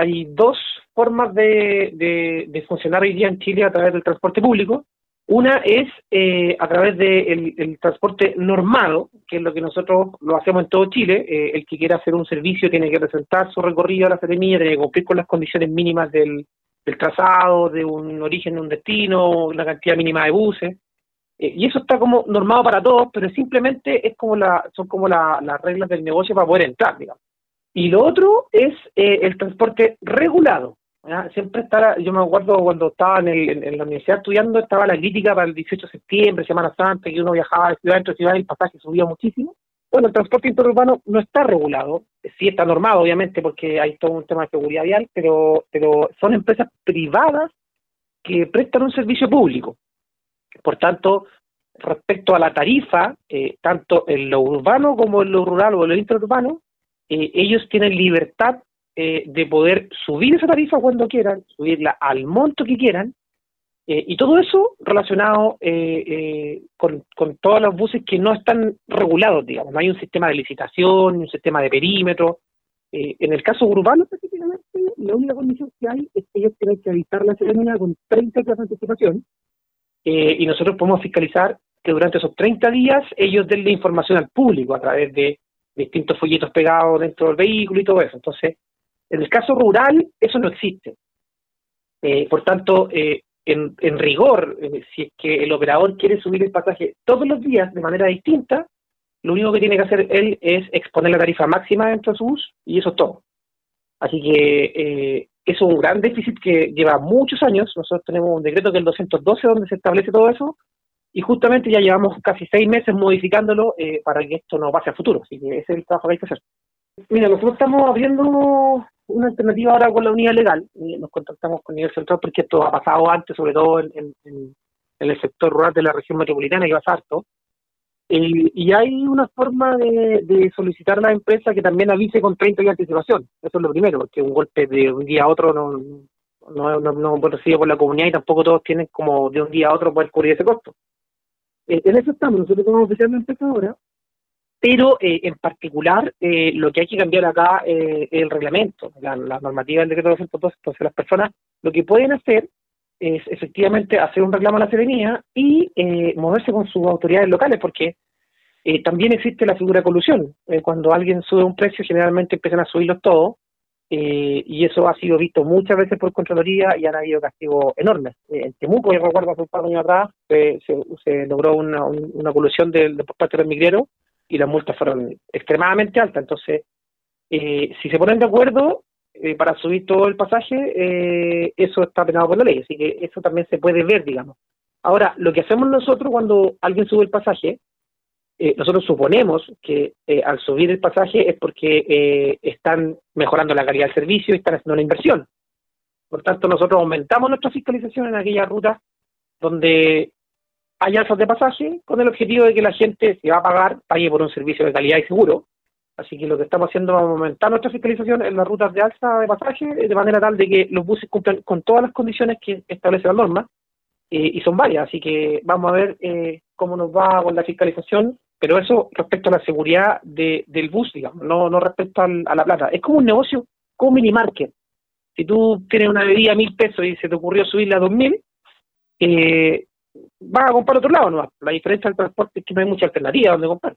hay dos formas de, de, funcionar hoy día en Chile a través del transporte público. Una es eh, a través del el transporte normado, que es lo que nosotros lo hacemos en todo Chile. Eh, el que quiera hacer un servicio tiene que presentar su recorrido a la Seremilla, tiene que cumplir con las condiciones mínimas del, trazado, de un origen, de un destino, la cantidad mínima de buses. Eh, y eso está como normado para todos, pero simplemente es como la, son como las reglas del negocio para poder entrar, digamos. Y lo otro es eh, el transporte regulado. Siempre está, yo me acuerdo cuando estaba en, la universidad estudiando, estaba la crítica para el 18 de septiembre, Semana Santa, que uno viajaba de ciudad dentro de ciudad y el pasaje subía muchísimo. Bueno, el transporte interurbano no está regulado, sí está normado, obviamente, porque hay todo un tema de seguridad vial, pero, pero son empresas privadas que prestan un servicio público. Por tanto, respecto a la tarifa, eh, tanto en lo urbano como en lo rural o en lo interurbano, eh, ellos tienen libertad eh, de poder subir esa tarifa cuando quieran, subirla al monto que quieran, y todo eso relacionado con, con todos los buses que no están regulados, digamos, no hay un sistema de licitación, un sistema de perímetro. en el caso urbano, específicamente, la única condición que hay es que ellos tienen que avisar la ceremonia con 30 días de anticipación, y nosotros podemos fiscalizar que durante esos 30 días ellos den la información al público a través de distintos folletos pegados dentro del vehículo y todo eso. Entonces, en el caso rural, eso no existe. Eh, por tanto, eh, en, en, rigor, eh, si es que el operador quiere subir el pasaje todos los días de manera distinta, lo único que tiene que hacer él es exponer la tarifa máxima dentro de su bus y eso es todo. Así que eso es un gran déficit que lleva muchos años. Nosotros tenemos un decreto que es el 212 donde se establece todo eso y justamente ya llevamos casi seis meses modificándolo eh, para que esto no pase a futuro. Así que ese es el trabajo que hay que hacer. Mira, nosotros estamos abriendo una alternativa ahora con la unidad legal. Nos contactamos con nivel central porque esto ha pasado antes, sobre todo en, el sector rural de la región metropolitana, que va harto. Eh, y hay una forma de, solicitar a la empresa que también avise con 30 días de anticipación. Eso es lo primero, porque un golpe de un día a otro no, no, no, no recibe por la comunidad y tampoco todos tienen como de un día a otro poder cubrir ese costo. Eh, en eso estamos, nosotros somos oficialmente ahora, pero eh, en particular eh, lo que hay que cambiar acá es el reglamento, la, normativa del decreto 202, entonces las personas lo que pueden hacer es efectivamente hacer un reclamo a la serenía y moverse con sus autoridades locales, porque también existe la figura de colusión. cuando alguien sube un precio, generalmente empiezan a subirlos todos, eh, y eso ha sido visto muchas veces por Contraloría y han habido castigos enormes. Eh, en Temuco, yo recuerdo hace un par de años atrás, se, logró una, una colusión de, por parte de los migreros y las multas fueron extremadamente altas. Entonces, eh, si se ponen de acuerdo para subir todo el pasaje, eso está penado por la ley. Así que eso también se puede ver, digamos. Ahora, lo que hacemos nosotros cuando alguien sube el pasaje eh, nosotros suponemos que eh, al subir el pasaje es porque eh, están mejorando la calidad del servicio y están haciendo una inversión. Por tanto, nosotros aumentamos nuestra fiscalización en aquellas rutas donde hay alzas de pasaje con el objetivo de que la gente, si va a pagar, pague por un servicio de calidad y seguro. Así que lo que estamos haciendo es aumentar nuestra fiscalización en las rutas de alza de pasaje de manera tal de que los buses cumplan con todas las condiciones que establece la norma. y son varias, así que vamos a ver cómo nos va con la fiscalización pero eso respecto a la seguridad de, del bus, digamos, no, no respecto a la plata. Es como un negocio, como un mini market. Si tú tienes una bebida a mil pesos y se te ocurrió subirla a dos mil, eh, vas a comprar otro lado, ¿no? La diferencia del transporte es que no hay mucha alternativa donde comprar.